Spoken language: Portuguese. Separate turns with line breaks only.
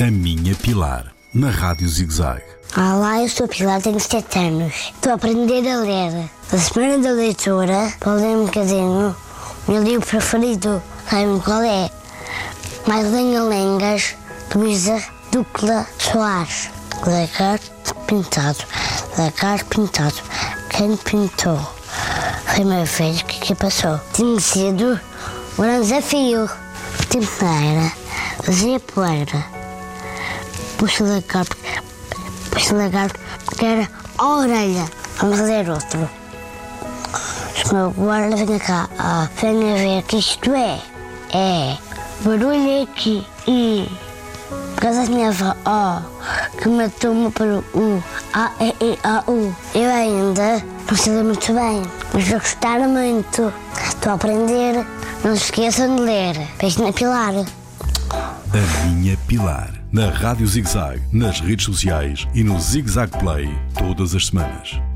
A Minha Pilar, na Rádio ZigZag.
Olá, eu sou a Pilar, tenho 7 anos. Estou a aprender a ler. A semana da leitura, para ler um bocadinho, o meu livro preferido, sabe qual é? Mais Lenga-Lengas, de Luísa Ducla Soares. Lagarto pintado, lagarto pintado. Quem pintou? Foi meu filho que, que passou. Tinha sido um desafio. Tinha fazia poeira. Puxa lagarto, puxa lagarto, que era a orelha. Vamos ler outro. Agora venha cá, ah, venha ver que isto é. É. Barulho aqui. E. Por causa da minha avó, oh, que matou-me para o A, E, I, A, U. Eu ainda não sei muito bem, mas vou gostar muito. Estou a aprender. Não se esqueçam de ler. Beijo na Pilar.
A Minha Pilar, na Rádio ZigZag, nas redes sociais e no ZigZag Play, todas as semanas.